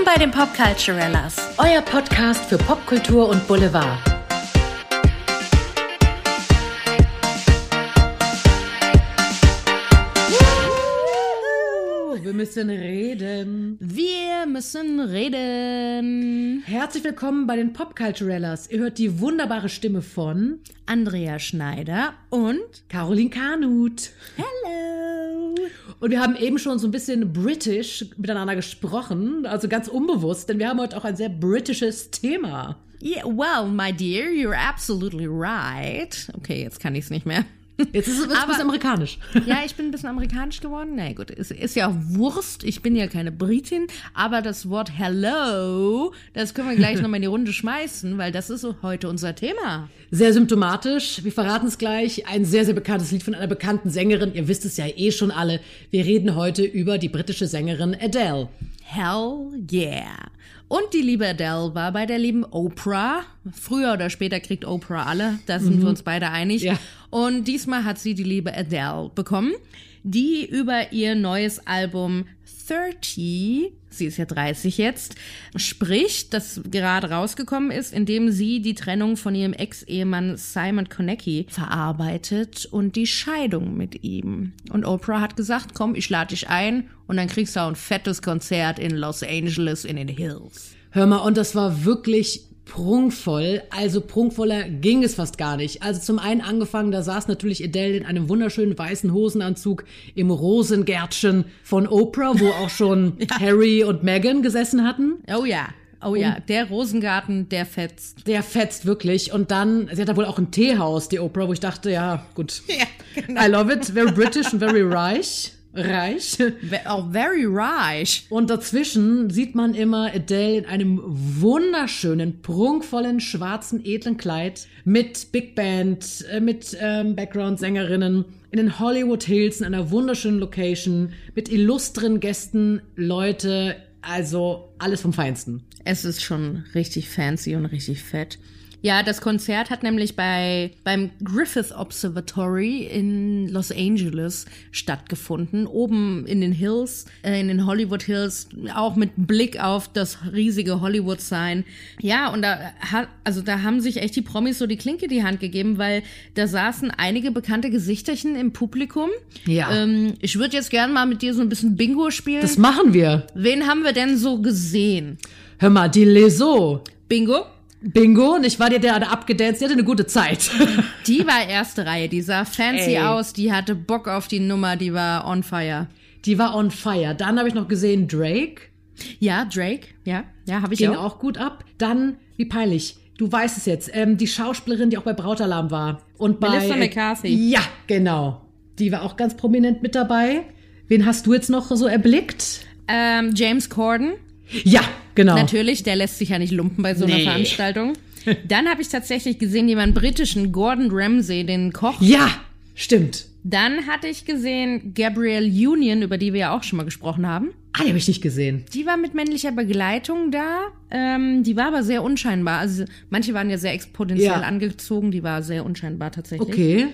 Willkommen bei den Popculturellas. Euer Podcast für Popkultur und Boulevard. Wir müssen reden. Wir müssen reden. Herzlich willkommen bei den Popculturellas. Ihr hört die wunderbare Stimme von Andrea Schneider und Caroline Kanut. Hello. Und wir haben eben schon so ein bisschen british miteinander gesprochen, also ganz unbewusst, denn wir haben heute auch ein sehr britisches Thema. Yeah, well, my dear, you're absolutely right. Okay, jetzt kann ich es nicht mehr. Jetzt ist es ein bisschen amerikanisch. Ja, ich bin ein bisschen amerikanisch geworden. Na gut, ist, ist ja auch Wurst. Ich bin ja keine Britin. Aber das Wort Hello, das können wir gleich nochmal in die Runde schmeißen, weil das ist heute unser Thema. Sehr symptomatisch. Wir verraten es gleich. Ein sehr, sehr bekanntes Lied von einer bekannten Sängerin. Ihr wisst es ja eh schon alle. Wir reden heute über die britische Sängerin Adele. Hell yeah. Und die liebe Adele war bei der lieben Oprah. Früher oder später kriegt Oprah alle. Da sind wir uns beide einig. Ja. Und diesmal hat sie die liebe Adele bekommen, die über ihr neues Album 30, sie ist ja 30 jetzt, spricht, das gerade rausgekommen ist, indem sie die Trennung von ihrem Ex-Ehemann Simon Konecki verarbeitet und die Scheidung mit ihm. Und Oprah hat gesagt, komm, ich lade dich ein und dann kriegst du auch ein fettes Konzert in Los Angeles in den Hills. Hör mal, und das war wirklich prunkvoll. Also prunkvoller ging es fast gar nicht. Also zum einen angefangen, da saß natürlich Adele in einem wunderschönen weißen Hosenanzug im Rosengärtchen von Oprah, wo auch schon Harry und Meghan gesessen hatten. Oh ja, oh ja, der Rosengarten, der fetzt. Der fetzt wirklich. Und dann, sie hat da wohl auch ein Teehaus, die Oprah, wo ich dachte, ja, gut. Ja, genau. I love it. Very British and very reich. Reich. Auch very reich. Und dazwischen sieht man immer Adele in einem wunderschönen, prunkvollen, schwarzen, edlen Kleid mit Big Band, äh, mit ähm, Background-Sängerinnen in den Hollywood Hills in einer wunderschönen Location mit illustren Gästen, Leute, also alles vom Feinsten. Es ist schon richtig fancy und richtig fett. Ja, das Konzert hat nämlich bei beim Griffith Observatory in Los Angeles stattgefunden, oben in den Hills, äh, in den Hollywood Hills, auch mit Blick auf das riesige Hollywood Sign. Ja, und da hat also da haben sich echt die Promis so die Klinke die Hand gegeben, weil da saßen einige bekannte Gesichterchen im Publikum. Ja. Ähm, ich würde jetzt gern mal mit dir so ein bisschen Bingo spielen. Das machen wir. Wen haben wir denn so gesehen? Hör mal, die Leso. Bingo? Bingo, und ich war dir der da abgedanced, die hatte eine gute Zeit. Die war erste Reihe, die sah fancy Ey. aus, die hatte Bock auf die Nummer, die war on fire. Die war on fire. Dann habe ich noch gesehen Drake. Ja, Drake, ja, ja, habe ich ging auch. auch gut ab. Dann, wie peinlich, du weißt es jetzt, ähm, die Schauspielerin, die auch bei Brautalarm war. Und bei, Melissa McCarthy. Ja, genau. Die war auch ganz prominent mit dabei. Wen hast du jetzt noch so erblickt? Ähm, James Corden, Ja, genau. natürlich, der lässt sich ja nicht lumpen bei so einer Nee. Veranstaltung. Dann habe ich tatsächlich gesehen jemanden britischen, Gordon Ramsay, den Koch. Ja, stimmt. Dann hatte ich gesehen Gabrielle Union, über die wir ja auch schon mal gesprochen haben. Ah, die habe ich nicht gesehen. Die war mit männlicher Begleitung da. Ähm, die war aber sehr unscheinbar. Also manche waren ja sehr exponentiell Ja. angezogen, die war sehr unscheinbar tatsächlich. Okay.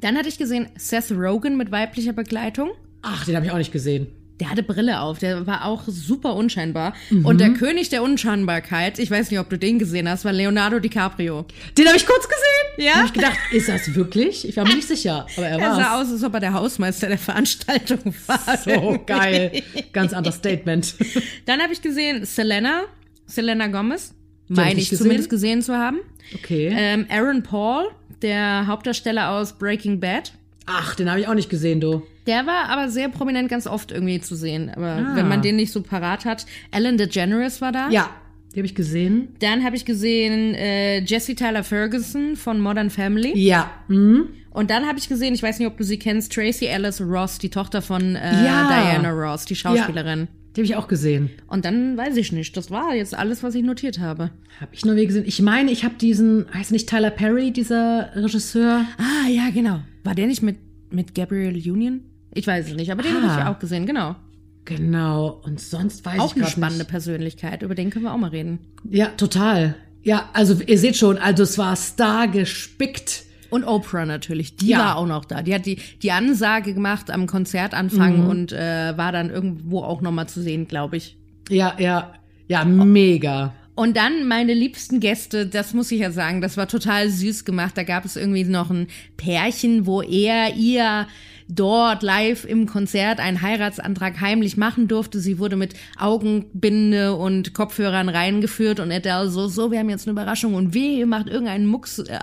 Dann hatte ich gesehen Seth Rogen mit weiblicher Begleitung. Ach, den habe ich auch nicht gesehen. Der hatte Brille auf, der war auch super unscheinbar. Mhm. Und der König der Unscheinbarkeit, ich weiß nicht, ob du den gesehen hast, war Leonardo DiCaprio. Den habe ich kurz gesehen. Ja? Da habe ich gedacht, ist das wirklich? Ich war mir nicht sicher, aber er Er sah war aus, als ob er der Hausmeister der Veranstaltung war. So geil. Ganz anderes Statement. Dann habe ich gesehen Selena, Selena Gomez. Hab ich Meine ich zumindest gesehen zu haben. Okay. Ähm, Aaron Paul, der Hauptdarsteller aus Breaking Bad. Ach, den habe ich auch nicht gesehen, du. Der war aber sehr prominent ganz oft irgendwie zu sehen. Aber Ah. wenn man den nicht so parat hat. Ellen DeGeneres war da. Ja, die habe ich gesehen. Dann habe ich gesehen äh, Jessie Tyler Ferguson von Modern Family. Ja. Mhm. Und dann habe ich gesehen, ich weiß nicht, ob du sie kennst, Tracy Ellis Ross, die Tochter von äh, Ja. Diana Ross, die Schauspielerin. Die habe ich auch gesehen. Und dann weiß ich nicht. Das war jetzt alles, was ich notiert habe. Habe ich nur wie gesehen. Ich meine, ich habe diesen, heißt nicht Tyler Perry, dieser Regisseur? Ah, ja, genau. War der nicht mit, mit Gabrielle Union? Ich weiß es nicht, aber den habe Ah. ich auch gesehen, genau. Genau. Und sonst weiß Auch ich eine grad spannende Nicht. Persönlichkeit, über den können wir auch mal reden. Ja, total. Ja, also ihr seht schon, also es war star gespickt. Und Oprah natürlich, die Ja. war auch noch da. Die hat die, die Ansage gemacht am Konzertanfang Mhm. und äh, war dann irgendwo auch noch mal zu sehen, glaube ich. Ja, ja. Ja, mega. Und dann meine liebsten Gäste, das muss ich ja sagen, das war total süß gemacht. Da gab es irgendwie noch ein Pärchen, wo er ihr dort live im Konzert einen Heiratsantrag heimlich machen durfte. Sie wurde mit Augenbinde und Kopfhörern reingeführt und Adele so, so, wir haben jetzt eine Überraschung und weh, ihr macht irgendeinen Mucks. Äh,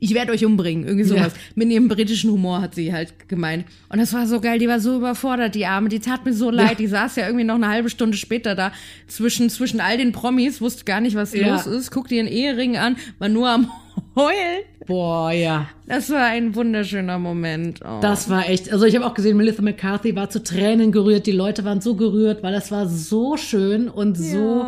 ich werde euch umbringen, irgendwie sowas. Ja. Mit ihrem britischen Humor hat sie halt gemeint. Und das war so geil, die war so überfordert, die Arme, die tat mir so leid. Ja. Die saß ja irgendwie noch eine halbe Stunde später da zwischen, zwischen all den Promis, wusste gar nicht, was ja. los ist, guckte ihren Ehering an, war nur am heulen. Boah, ja. Das war ein wunderschöner Moment. Oh. Das war echt, also ich habe auch gesehen, Melissa McCarthy war zu Tränen gerührt, die Leute waren so gerührt, weil das war so schön und so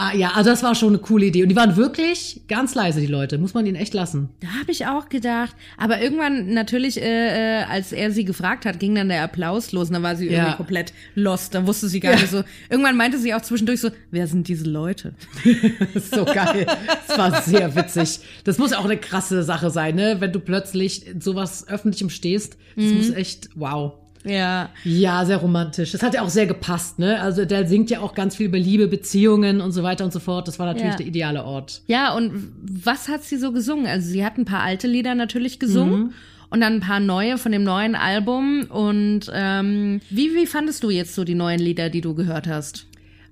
Ah, ja, also das war schon eine coole Idee. Und die waren wirklich ganz leise, die Leute. Muss man ihnen echt lassen. Da habe ich auch gedacht. Aber irgendwann natürlich, äh, äh, als er sie gefragt hat, ging dann der Applaus los. Und dann war sie ja. irgendwie komplett lost. Dann wusste sie gar ja. nicht so. Irgendwann meinte sie auch zwischendurch so, wer sind diese Leute? so geil. Das war sehr witzig. Das muss auch eine krasse Sache sein, ne? Wenn du plötzlich sowas Öffentlichem stehst. Das mhm. muss echt, wow. Ja. Ja, sehr romantisch. Das hat ja auch sehr gepasst, ne? Also der singt ja auch ganz viel über Liebe, Beziehungen und so weiter und so fort. Das war natürlich ja. der ideale Ort. Ja, und was hat sie so gesungen? Also sie hat ein paar alte Lieder natürlich gesungen. Mhm. Und dann ein paar neue von dem neuen Album. Und ähm, wie, wie fandest du jetzt so die neuen Lieder, die du gehört hast?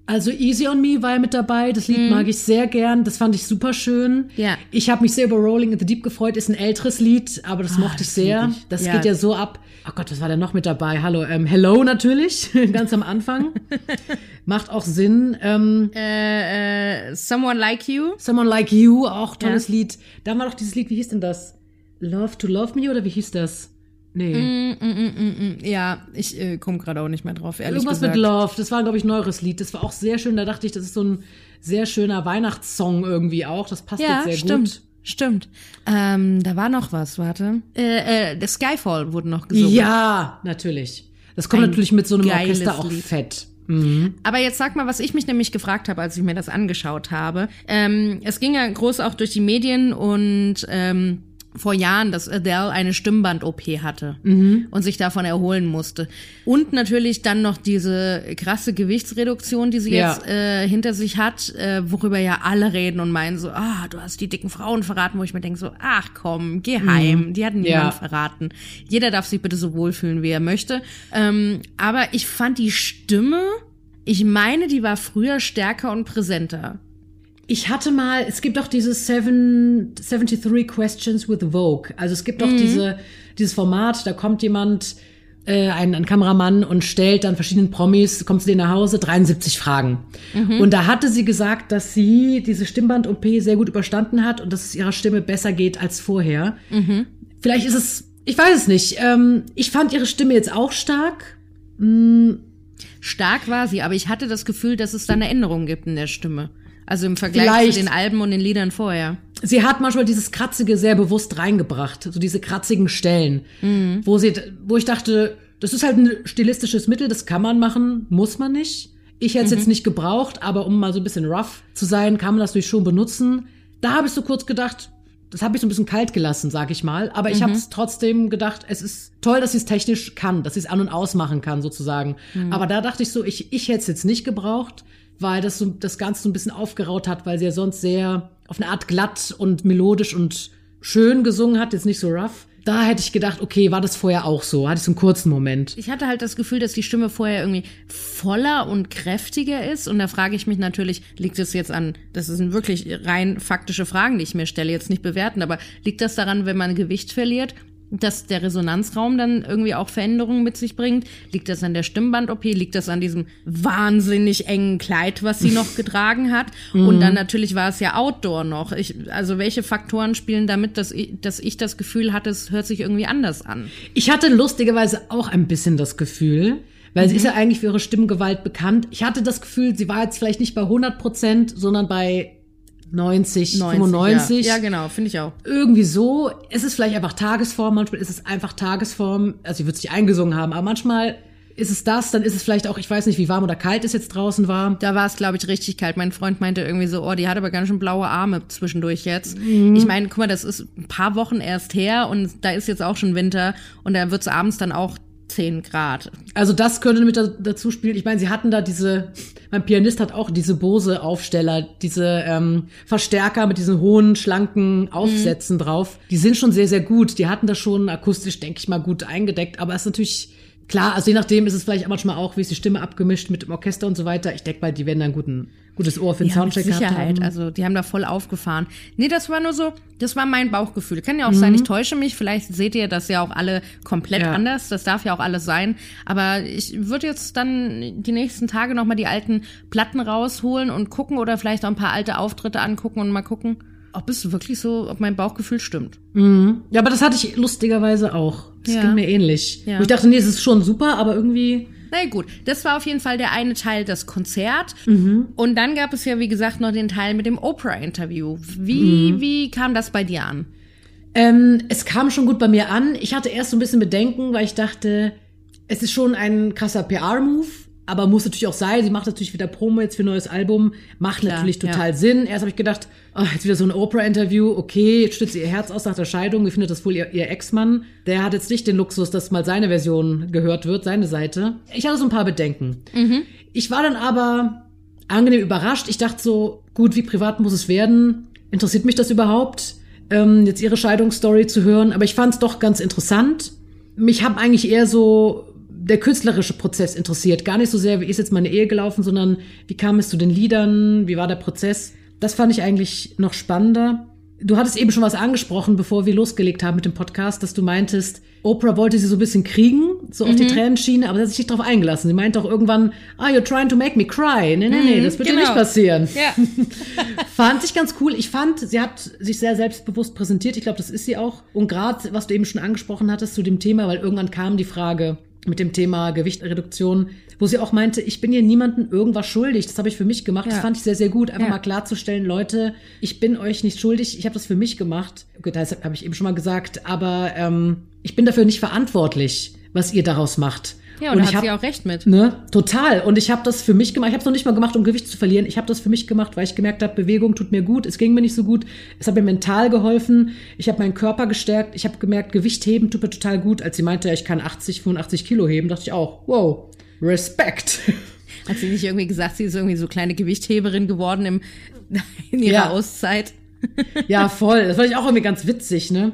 Also Easy on Me war ja mit dabei. Das Lied mm. mag ich sehr gern. Das fand ich super schön. Ja. Ich habe mich sehr über Rolling in the Deep gefreut. Ist ein älteres Lied, aber das oh, mochte ich sehr. Ich. Das ja. geht ja so ab. Oh Gott, was war denn noch mit dabei? Hallo, ähm, Hello natürlich, ganz am Anfang. Macht auch Sinn. Ähm, äh, äh, Someone Like You. Someone Like You, auch tolles ja. Lied. Da war doch dieses Lied, wie hieß denn das? Love to Love Me oder wie hieß das? Nee. Mm, mm, mm, mm, mm. ja, ich äh, komme gerade auch nicht mehr drauf, ehrlich Irgendwas gesagt. mit Love, das war, glaube ich, ein neueres Lied. Das war auch sehr schön. Da dachte ich, das ist so ein sehr schöner Weihnachtssong irgendwie auch. Das passt ja, jetzt sehr stimmt. gut. Stimmt. Ähm, da war noch was, warte. Äh, äh, der Skyfall wurde noch gesungen. Ja, natürlich. Das kommt ein natürlich mit so einem Orchester auch Lied. fett. Mhm. Aber jetzt sag mal, was ich mich nämlich gefragt habe, als ich mir das angeschaut habe. Ähm, es ging ja groß auch durch die Medien und ähm, vor Jahren, dass Adele eine Stimmband-OP hatte mhm. und sich davon erholen musste. Und natürlich dann noch diese krasse Gewichtsreduktion, die sie ja. jetzt äh, hinter sich hat, äh, worüber ja alle reden und meinen so, ah, du hast die dicken Frauen verraten, wo ich mir denke so, ach komm, geh heim, mhm. die hat niemand ja. verraten. Jeder darf sich bitte so wohlfühlen, wie er möchte. Ähm, aber ich fand die Stimme, ich meine, die war früher stärker und präsenter. Ich hatte mal, es gibt doch diese Seven, 73 Questions with Vogue. Also es gibt doch mhm. diese, dieses Format, da kommt jemand, äh, ein, ein Kameramann und stellt dann verschiedenen Promis, kommt zu denen nach Hause, 73 Fragen. Mhm. Und da hatte sie gesagt, dass sie diese Stimmband-OP sehr gut überstanden hat und dass es ihrer Stimme besser geht als vorher. Mhm. Vielleicht ist es, ich weiß es nicht. Ähm, ich fand ihre Stimme jetzt auch stark. Mhm. Stark war sie, aber ich hatte das Gefühl, dass es da eine Änderung gibt in der Stimme. Also im Vergleich Vielleicht. zu den Alben und den Liedern vorher. Sie hat manchmal dieses Kratzige sehr bewusst reingebracht, so diese kratzigen Stellen, mhm. wo sie, wo ich dachte, das ist halt ein stilistisches Mittel, das kann man machen, muss man nicht. Ich hätte es mhm. jetzt nicht gebraucht, aber um mal so ein bisschen rough zu sein, kann man das durch schon benutzen. Da habe ich so kurz gedacht, das habe ich so ein bisschen kalt gelassen, sag ich mal. Aber ich mhm. habe es trotzdem gedacht, es ist toll, dass sie es technisch kann, dass sie es an und ausmachen kann, sozusagen. Mhm. Aber da dachte ich so, ich, ich hätte es jetzt nicht gebraucht weil das so das Ganze so ein bisschen aufgeraut hat, weil sie ja sonst sehr auf eine Art glatt und melodisch und schön gesungen hat, jetzt nicht so rough. Da hätte ich gedacht, okay, war das vorher auch so? Hatte ich so einen kurzen Moment. Ich hatte halt das Gefühl, dass die Stimme vorher irgendwie voller und kräftiger ist. Und da frage ich mich natürlich, liegt es jetzt an, das sind wirklich rein faktische Fragen, die ich mir stelle, jetzt nicht bewerten, aber liegt das daran, wenn man Gewicht verliert? Dass der Resonanzraum dann irgendwie auch Veränderungen mit sich bringt? Liegt das an der Stimmband-OP? Liegt das an diesem wahnsinnig engen Kleid, was sie noch getragen hat? Mhm. Und dann natürlich war es ja Outdoor noch. Ich, also welche Faktoren spielen damit, dass ich, dass ich das Gefühl hatte, es hört sich irgendwie anders an? Ich hatte lustigerweise auch ein bisschen das Gefühl, weil mhm. sie ist ja eigentlich für ihre Stimmgewalt bekannt. Ich hatte das Gefühl, sie war jetzt vielleicht nicht bei 100 Prozent, sondern bei 90, 90 95. Ja, ja genau, finde ich auch. Irgendwie so. Es ist vielleicht einfach Tagesform, manchmal ist es einfach Tagesform. Also sie wird sich eingesungen haben, aber manchmal ist es das, dann ist es vielleicht auch, ich weiß nicht, wie warm oder kalt es jetzt draußen war. Da war es, glaube ich, richtig kalt. Mein Freund meinte irgendwie so, oh, die hat aber ganz schön blaue Arme zwischendurch jetzt. Mhm. Ich meine, guck mal, das ist ein paar Wochen erst her und da ist jetzt auch schon Winter und da wird es abends dann auch 10 Grad. Also das könnte mit da, dazu spielen. Ich meine, sie hatten da diese, mein Pianist hat auch diese Bose-Aufsteller, diese ähm, Verstärker mit diesen hohen, schlanken Aufsätzen mhm. drauf. Die sind schon sehr, sehr gut. Die hatten das schon akustisch, denke ich mal, gut eingedeckt. Aber es ist natürlich Klar, also je nachdem ist es vielleicht manchmal auch, wie ist die Stimme abgemischt mit dem Orchester und so weiter. Ich denke mal, die werden dann guten, gutes Ohr für den ja, Soundcheck mit Sicherheit. Also die haben da voll aufgefahren. Nee, das war nur so, das war mein Bauchgefühl. Kann ja auch mhm. sein, ich täusche mich. Vielleicht seht ihr das ja auch alle komplett ja. anders. Das darf ja auch alles sein. Aber ich würde jetzt dann die nächsten Tage nochmal die alten Platten rausholen und gucken oder vielleicht auch ein paar alte Auftritte angucken und mal gucken ob es wirklich so, ob mein Bauchgefühl stimmt. Mhm. Ja, aber das hatte ich lustigerweise auch. Das ja. ging mir ähnlich. Ja. Ich dachte, nee, es ist schon super, aber irgendwie. Na gut, das war auf jeden Fall der eine Teil, das Konzert. Mhm. Und dann gab es ja, wie gesagt, noch den Teil mit dem Oprah-Interview. Wie, mhm. wie kam das bei dir an? Ähm, es kam schon gut bei mir an. Ich hatte erst so ein bisschen Bedenken, weil ich dachte, es ist schon ein krasser PR-Move aber muss natürlich auch sein. Sie macht natürlich wieder Promo jetzt für ein neues Album. Macht Klar, natürlich total ja. Sinn. Erst habe ich gedacht, oh, jetzt wieder so ein Oprah-Interview. Okay, jetzt stützt sie ihr Herz aus nach der Scheidung. Wie findet das wohl ihr, ihr Ex-Mann? Der hat jetzt nicht den Luxus, dass mal seine Version gehört wird, seine Seite. Ich hatte so ein paar Bedenken. Mhm. Ich war dann aber angenehm überrascht. Ich dachte so, gut, wie privat muss es werden? Interessiert mich das überhaupt, ähm, jetzt ihre Scheidungsstory zu hören? Aber ich fand es doch ganz interessant. Mich haben eigentlich eher so der künstlerische Prozess interessiert. Gar nicht so sehr, wie ist jetzt meine Ehe gelaufen, sondern wie kam es zu den Liedern, wie war der Prozess. Das fand ich eigentlich noch spannender. Du hattest eben schon was angesprochen, bevor wir losgelegt haben mit dem Podcast, dass du meintest, Oprah wollte sie so ein bisschen kriegen, so mhm. auf die mhm. Tränenschiene, aber sie hat sich nicht darauf eingelassen. Sie meinte auch irgendwann, ah, you're trying to make me cry. Nee, nee, nee, mhm, das wird genau. nicht passieren. Ja. fand ich ganz cool. Ich fand, sie hat sich sehr selbstbewusst präsentiert. Ich glaube, das ist sie auch. Und gerade, was du eben schon angesprochen hattest zu dem Thema, weil irgendwann kam die Frage, mit dem Thema Gewichtreduktion, wo sie auch meinte, ich bin hier niemandem irgendwas schuldig. Das habe ich für mich gemacht. Ja. Das fand ich sehr, sehr gut. Einfach ja. mal klarzustellen, Leute, ich bin euch nicht schuldig. Ich habe das für mich gemacht. Okay, das habe ich eben schon mal gesagt. Aber ähm, ich bin dafür nicht verantwortlich, was ihr daraus macht. Ja, und, und da hat hab, sie auch recht mit. Ne, total. Und ich habe das für mich gemacht. Ich habe es noch nicht mal gemacht, um Gewicht zu verlieren. Ich habe das für mich gemacht, weil ich gemerkt habe, Bewegung tut mir gut. Es ging mir nicht so gut. Es hat mir mental geholfen. Ich habe meinen Körper gestärkt. Ich habe gemerkt, Gewicht heben tut mir total gut. Als sie meinte, ich kann 80, 85 Kilo heben, dachte ich auch, wow, Respekt. Hat sie nicht irgendwie gesagt, sie ist irgendwie so kleine Gewichtheberin geworden im, in ihrer ja. Auszeit? ja, voll. Das fand ich auch irgendwie ganz witzig, ne?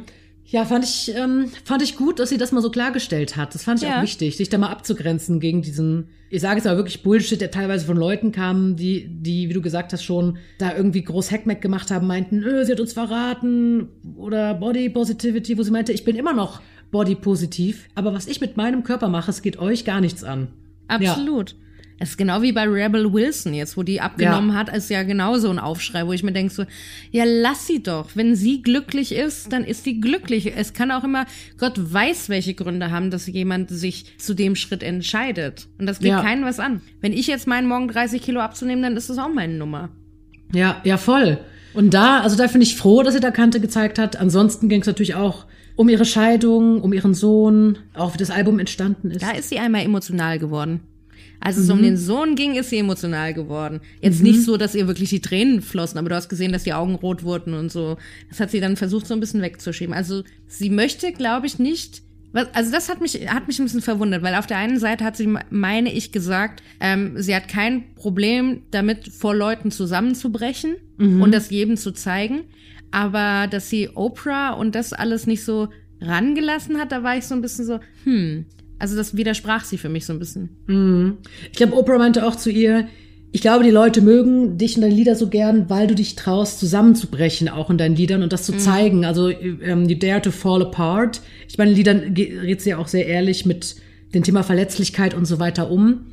Ja, fand ich, ähm, fand ich gut, dass sie das mal so klargestellt hat. Das fand ich ja. auch wichtig, sich da mal abzugrenzen gegen diesen, ich sage jetzt aber wirklich Bullshit, der teilweise von Leuten kam, die, die, wie du gesagt hast, schon da irgendwie groß Hackmack gemacht haben, meinten, öh, sie hat uns verraten oder Body Positivity, wo sie meinte, ich bin immer noch Body positiv, aber was ich mit meinem Körper mache, es geht euch gar nichts an. Absolut. Ja. Es ist genau wie bei Rebel Wilson jetzt, wo die abgenommen ja. hat, ist ja genau so ein Aufschrei, wo ich mir denke so, ja, lass sie doch. Wenn sie glücklich ist, dann ist sie glücklich. Es kann auch immer, Gott weiß, welche Gründe haben, dass jemand sich zu dem Schritt entscheidet. Und das geht ja. keinen was an. Wenn ich jetzt meinen morgen 30 Kilo abzunehmen, dann ist das auch meine Nummer. Ja, ja, voll. Und da, also da finde ich froh, dass sie da Kante gezeigt hat. Ansonsten ging es natürlich auch um ihre Scheidung, um ihren Sohn, auch wie das Album entstanden ist. Da ist sie einmal emotional geworden. Als es mhm. um den Sohn ging, ist sie emotional geworden. Jetzt mhm. nicht so, dass ihr wirklich die Tränen flossen, aber du hast gesehen, dass die Augen rot wurden und so. Das hat sie dann versucht, so ein bisschen wegzuschieben. Also sie möchte, glaube ich, nicht. Also das hat mich hat mich ein bisschen verwundert, weil auf der einen Seite hat sie, meine ich, gesagt, ähm, sie hat kein Problem damit, vor Leuten zusammenzubrechen mhm. und das jedem zu zeigen, aber dass sie Oprah und das alles nicht so rangelassen hat, da war ich so ein bisschen so, hm, also das widersprach sie für mich so ein bisschen. Mhm. Ich glaube, Oprah meinte auch zu ihr, ich glaube, die Leute mögen dich und deine Lieder so gern, weil du dich traust, zusammenzubrechen, auch in deinen Liedern und das zu mhm. zeigen. Also, ähm, you dare to fall apart. Ich meine, in Liedern redet sie ja auch sehr ehrlich mit dem Thema Verletzlichkeit und so weiter um.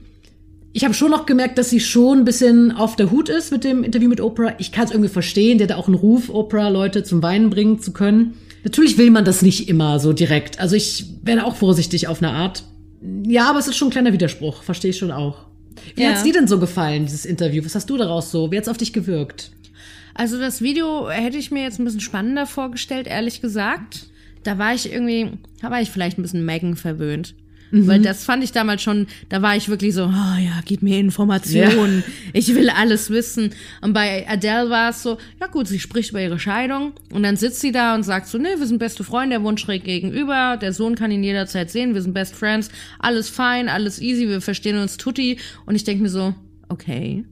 Ich habe schon noch gemerkt, dass sie schon ein bisschen auf der Hut ist mit dem Interview mit Oprah. Ich kann es irgendwie verstehen, der hat auch einen Ruf, Oprah Leute zum Weinen bringen zu können. Natürlich will man das nicht immer so direkt. Also ich werde auch vorsichtig auf eine Art. Ja, aber es ist schon ein kleiner Widerspruch, verstehe ich schon auch. Wie ja. hat's dir denn so gefallen, dieses Interview? Was hast du daraus so? Wie hat's auf dich gewirkt? Also das Video hätte ich mir jetzt ein bisschen spannender vorgestellt, ehrlich gesagt. Da war ich irgendwie, da war ich vielleicht ein bisschen Megan verwöhnt. Weil das fand ich damals schon, da war ich wirklich so, oh ja, gib mir Informationen, ich will alles wissen. Und bei Adele war es so, ja gut, sie spricht über ihre Scheidung. Und dann sitzt sie da und sagt so, nee, wir sind beste Freunde, der wohnt schräg gegenüber, der Sohn kann ihn jederzeit sehen, wir sind best friends, alles fein, alles easy, wir verstehen uns tutti. Und ich denke mir so, okay.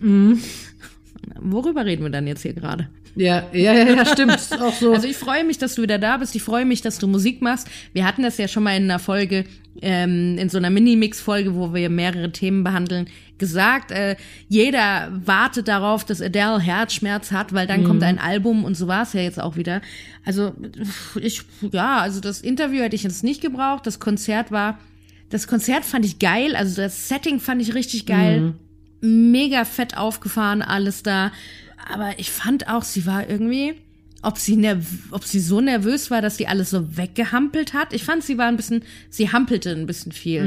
Worüber reden wir dann jetzt hier gerade? Ja, ja, ja, ja, stimmt. Auch so. Also ich freue mich, dass du wieder da bist. Ich freue mich, dass du Musik machst. Wir hatten das ja schon mal in einer Folge, ähm, in so einer Mini-Mix-Folge, wo wir mehrere Themen behandeln, gesagt. Äh, jeder wartet darauf, dass Adele Herzschmerz hat, weil dann kommt ein Album und so war es ja jetzt auch wieder. Also ich, ja, also das Interview hätte ich jetzt nicht gebraucht. Das Konzert war, das Konzert fand ich geil. Also das Setting fand ich richtig geil. Mega fett aufgefahren, alles da. Aber ich fand auch, sie war irgendwie, ob sie, nerv ob sie so nervös war, dass sie alles so weggehampelt hat. Ich fand, sie war ein bisschen, sie hampelte ein bisschen viel.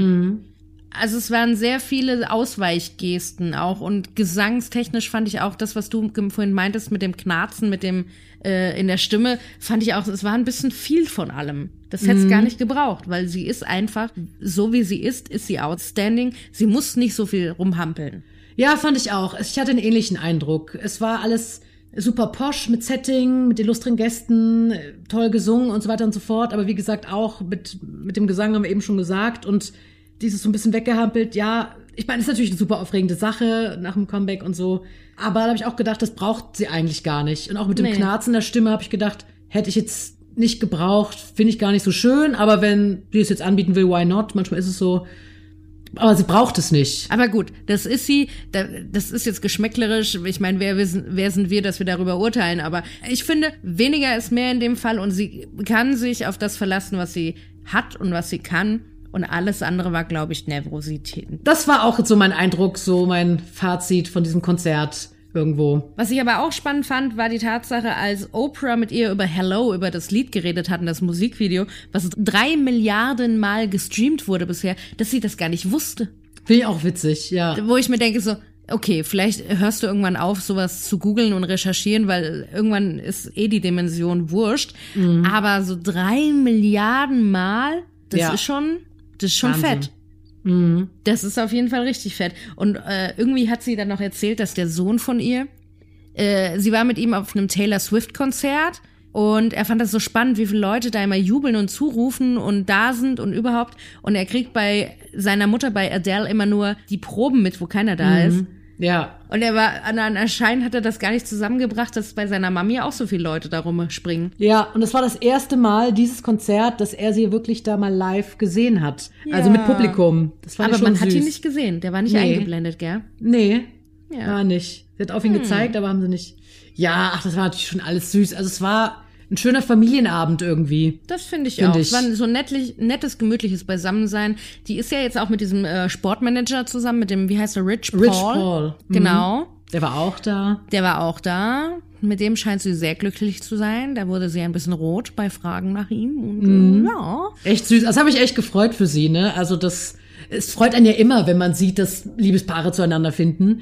Also es waren sehr viele Ausweichgesten auch und gesangstechnisch fand ich auch das, was du vorhin meintest mit dem Knarzen, mit dem äh, in der Stimme, fand ich auch, es war ein bisschen viel von allem. Das hätte es gar nicht gebraucht, weil sie ist einfach, so wie sie ist, ist sie outstanding. Sie muss nicht so viel rumhampeln. Ja, fand ich auch. Ich hatte einen ähnlichen Eindruck. Es war alles super posch mit Setting, mit illustren Gästen, toll gesungen und so weiter und so fort. Aber wie gesagt, auch mit, mit dem Gesang haben wir eben schon gesagt. Und dieses so ein bisschen weggehampelt, ja, ich meine, ist natürlich eine super aufregende Sache nach dem Comeback und so. Aber da habe ich auch gedacht, das braucht sie eigentlich gar nicht. Und auch mit dem Nee. Knarzen der Stimme habe ich gedacht, hätte ich jetzt nicht gebraucht, finde ich gar nicht so schön. Aber wenn die es jetzt anbieten will, why not? Manchmal ist es so. Aber sie braucht es nicht. Aber gut, das ist sie, da- das ist jetzt geschmäcklerisch. Ich meine, wer, wer sind wir, dass wir darüber urteilen? Aber ich finde, weniger ist mehr in dem Fall und sie kann sich auf das verlassen, was sie hat und was sie kann. Und alles andere war, glaube ich, Nervosität. Das war auch so mein Eindruck, so mein Fazit von diesem Konzert irgendwo. Was ich aber auch spannend fand, war die Tatsache, als Oprah mit ihr über Hello, über das Lied geredet hat, das Musikvideo, was drei Milliarden Mal gestreamt wurde bisher, dass sie das gar nicht wusste. Finde ich auch witzig, ja. Wo ich mir denke so, okay, vielleicht hörst du irgendwann auf, sowas zu googeln und recherchieren, weil irgendwann ist eh die Dimension wurscht. Aber so drei Milliarden Mal, das Ja. ist schon, das ist schon Wahnsinn. fett. Das ist auf jeden Fall richtig fett. Und äh, irgendwie hat sie dann noch erzählt, dass der Sohn von ihr, äh, sie war mit ihm auf einem Taylor Swift Konzert und er fand das so spannend, wie viele Leute da immer jubeln und zurufen und da sind und überhaupt. Und er kriegt bei seiner Mutter, bei Adele, immer nur die Proben mit, wo keiner da ist. Ja. Und er war, an anscheinend hat er das gar nicht zusammengebracht, dass bei seiner Mami auch so viele Leute da rumspringen. Ja, und es war das erste Mal, dieses Konzert, dass er sie wirklich da mal live gesehen hat. Also Ja. mit Publikum. Das fand Aber schon man hat süß. ihn nicht gesehen, der war nicht Nee. eingeblendet, gell? Nee, Ja. Hm. gar nicht. Sie hat auf ihn gezeigt, aber haben sie nicht. Ja, ach, das war natürlich schon alles süß. Also es war ein schöner Familienabend irgendwie. Das finde ich Find auch. ich. War so ein nettlich, nettes, gemütliches Beisammensein. Die ist ja jetzt auch mit diesem äh, Sportmanager zusammen, mit dem, wie heißt er, Rich Paul. Rich Paul. Mhm. Genau. Der war auch da. Der war auch da. Mit dem scheint sie sehr glücklich zu sein. Da wurde sie ein bisschen rot bei Fragen nach ihm. Und Mhm. äh, ja. Echt süß. Das habe ich echt gefreut für sie, ne? Also das, es freut einen ja immer, wenn man sieht, dass Liebespaare zueinander finden.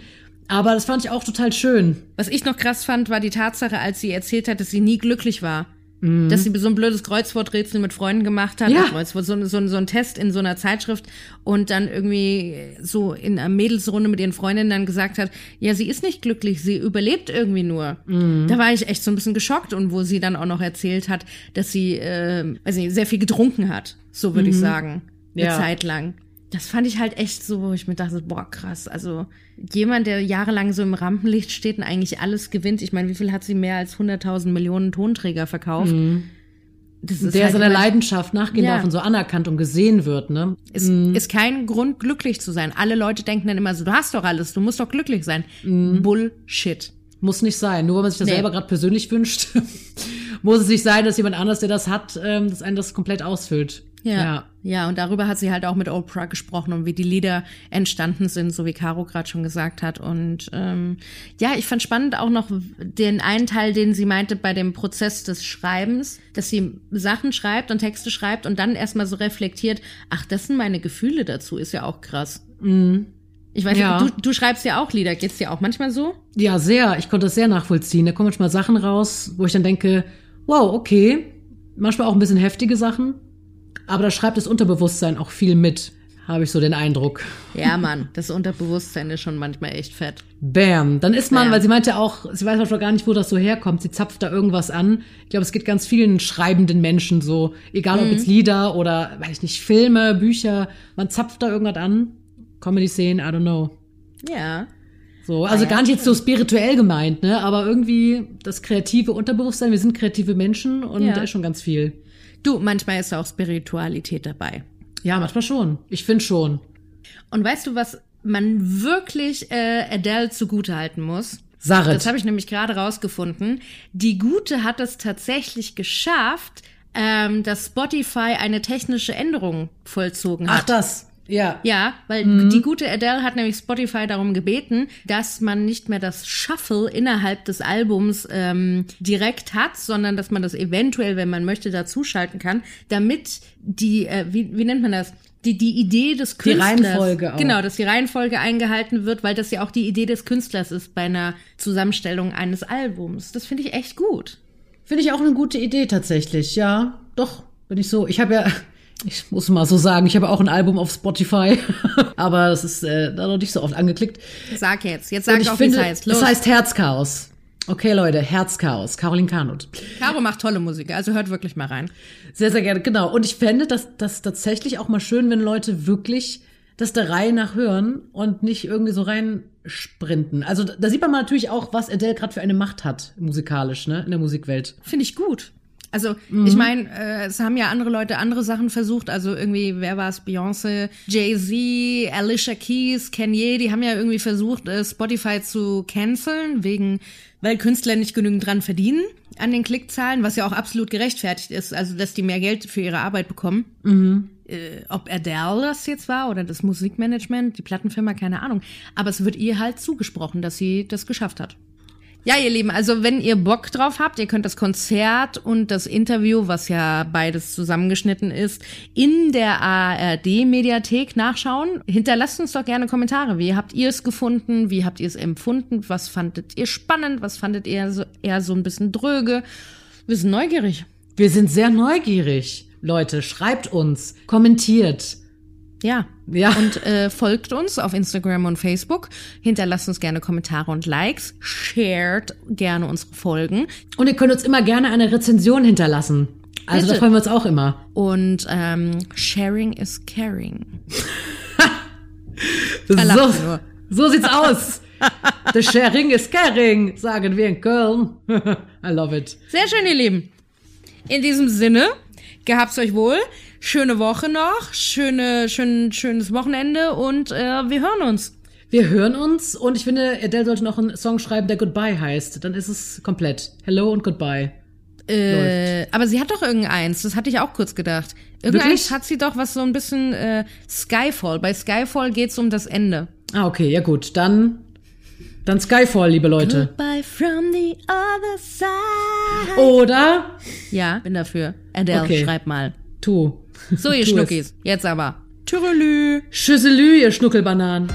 Aber das fand ich auch total schön. Was ich noch krass fand, war die Tatsache, als sie erzählt hat, dass sie nie glücklich war. Dass sie so ein blödes Kreuzworträtsel mit Freunden gemacht hat. Mhm. Ja. Kreuzwort, so, so, so ein Test in so einer Zeitschrift und dann irgendwie so in einer Mädelsrunde mit ihren Freundinnen dann gesagt hat, ja, sie ist nicht glücklich, sie überlebt irgendwie nur. Mhm. Da war ich echt so ein bisschen geschockt und wo sie dann auch noch erzählt hat, dass sie, äh, weiß nicht, sehr viel getrunken hat. So würde ich sagen. Eine Mhm. Ja. Zeit lang. Das fand ich halt echt so, wo ich mir dachte, boah, krass. Also jemand, der jahrelang so im Rampenlicht steht und eigentlich alles gewinnt. Ich meine, wie viel hat sie mehr als 100.000 Millionen Tonträger verkauft? Das ist der halt seiner Leidenschaft nachgehen Ja. darf und so anerkannt und gesehen wird, ne? ist, ist kein Grund, glücklich zu sein. Alle Leute denken dann immer so, du hast doch alles, du musst doch glücklich sein. Bullshit. Muss nicht sein. Nur weil man sich das Nee. selber gerade persönlich wünscht, muss es nicht sein, dass jemand anders, der das hat, ähm, dass einen das komplett ausfüllt. Ja. ja. und darüber hat sie halt auch mit Oprah gesprochen und wie die Lieder entstanden sind, so wie Caro gerade schon gesagt hat. Und ähm, ja, ich fand spannend auch noch den einen Teil, den sie meinte bei dem Prozess des Schreibens, dass sie Sachen schreibt und Texte schreibt und dann erstmal so reflektiert, ach, das sind meine Gefühle dazu, ist ja auch krass. Ich weiß Ja. nicht, du, du schreibst ja auch Lieder, geht's dir auch manchmal so? Ja, sehr. Ich konnte das sehr nachvollziehen. Da kommen manchmal Sachen raus, wo ich dann denke, wow, okay. Manchmal auch ein bisschen heftige Sachen. Aber da schreibt das Unterbewusstsein auch viel mit, habe ich so den Eindruck. Ja, Mann, das Unterbewusstsein ist schon manchmal echt fett. Bam. Dann ist man, Bam. weil sie meinte auch, sie weiß auch gar nicht, wo das so herkommt. Sie zapft da irgendwas an. Ich glaube, es geht ganz vielen schreibenden Menschen so, egal ob jetzt Lieder oder, weiß ich nicht, Filme, Bücher. Man zapft da irgendwas an. Comedy-Szenen, I don't know. Ja. So, also ja, gar nicht jetzt so spirituell gemeint, ne? Aber irgendwie das kreative Unterbewusstsein, wir sind kreative Menschen und Ja. da ist schon ganz viel. Du, manchmal ist da auch Spiritualität dabei. Ja, manchmal schon. Ich finde schon. Und weißt du, was man wirklich äh, Adele zugutehalten muss? Saret. Das habe ich nämlich gerade rausgefunden. Die Gute hat es tatsächlich geschafft, ähm, dass Spotify eine technische Änderung vollzogen hat. Ach, das. Ja. Ja, weil Mhm. die gute Adele hat nämlich Spotify darum gebeten, dass man nicht mehr das Shuffle innerhalb des Albums ähm, direkt hat, sondern dass man das eventuell, wenn man möchte, dazuschalten kann, damit die, äh, wie, wie nennt man das? Die, die Idee des Künstlers. Reihenfolge auch. Genau, dass die Reihenfolge eingehalten wird, weil das ja auch die Idee des Künstlers ist bei einer Zusammenstellung eines Albums. Das finde ich echt gut. Finde ich auch eine gute Idee tatsächlich. Ja, doch. Bin ich so. Ich habe ja, ich muss mal so sagen, ich habe auch ein Album auf Spotify, aber es ist äh, da noch nicht so oft angeklickt. Sag jetzt. Jetzt sag ich auch, wie es heißt. Los. es heißt Herzchaos. Okay, Leute, Herzchaos. Caroline Kanut. Caro macht tolle Musik, also hört wirklich mal rein. Sehr, sehr gerne, genau. Und ich fände das, das tatsächlich auch mal schön, wenn Leute wirklich das der Reihe nach hören und nicht irgendwie so rein sprinten. Also da da sieht man mal natürlich auch, was Adele gerade für eine Macht hat, musikalisch, ne, in der Musikwelt. Finde ich gut. Also, Mhm. ich meine, äh, es haben ja andere Leute andere Sachen versucht. Also irgendwie, wer war es? Beyoncé, Jay-Z, Alicia Keys, Kanye, die haben ja irgendwie versucht, äh, Spotify zu canceln, wegen, weil Künstler nicht genügend dran verdienen an den Klickzahlen, was ja auch absolut gerechtfertigt ist. Also, dass die mehr Geld für ihre Arbeit bekommen. Mhm. Äh, ob Adele das jetzt war oder das Musikmanagement, die Plattenfirma, keine Ahnung. Aber es wird ihr halt zugesprochen, dass sie das geschafft hat. Ja, ihr Lieben, also wenn ihr Bock drauf habt, ihr könnt das Konzert und das Interview, was ja beides zusammengeschnitten ist, in der ARD-Mediathek nachschauen. Hinterlasst uns doch gerne Kommentare. Wie habt ihr es gefunden? Wie habt ihr es empfunden? Was fandet ihr spannend? Was fandet ihr so, eher so ein bisschen dröge? Wir sind neugierig. Wir sind sehr neugierig. Leute, schreibt uns, kommentiert. Ja. Ja. Und äh, folgt uns auf Instagram und Facebook. Hinterlasst uns gerne Kommentare und Likes. Shared gerne unsere Folgen. Und ihr könnt uns immer gerne eine Rezension hinterlassen. Also Bitte. da freuen wir uns auch immer. Und ähm, sharing is caring. So, so sieht's aus. The sharing is caring, sagen wir in Köln. I love it. Sehr schön, ihr Lieben. In diesem Sinne, gehabt's euch wohl. Schöne Woche noch. Schöne, schön, schönes Wochenende und äh, wir hören uns. Wir hören uns und ich finde, Adele sollte noch einen Song schreiben, der Goodbye heißt. Dann ist es komplett. Hello und Goodbye. Äh, aber sie hat doch irgendeins, das hatte ich auch kurz gedacht. Irgendeins Wirklich? hat sie doch was so ein bisschen äh, Skyfall. Bei Skyfall geht's um das Ende. Ah, okay, ja gut. Dann, dann Skyfall, liebe Leute. Goodbye from the other side. Oder Ja, bin dafür. Adele, Okay. schreib mal. tu. So, ihr. Schnuckis, jetzt aber. Tschüss. Schüsselü, ihr Schnuckelbananen.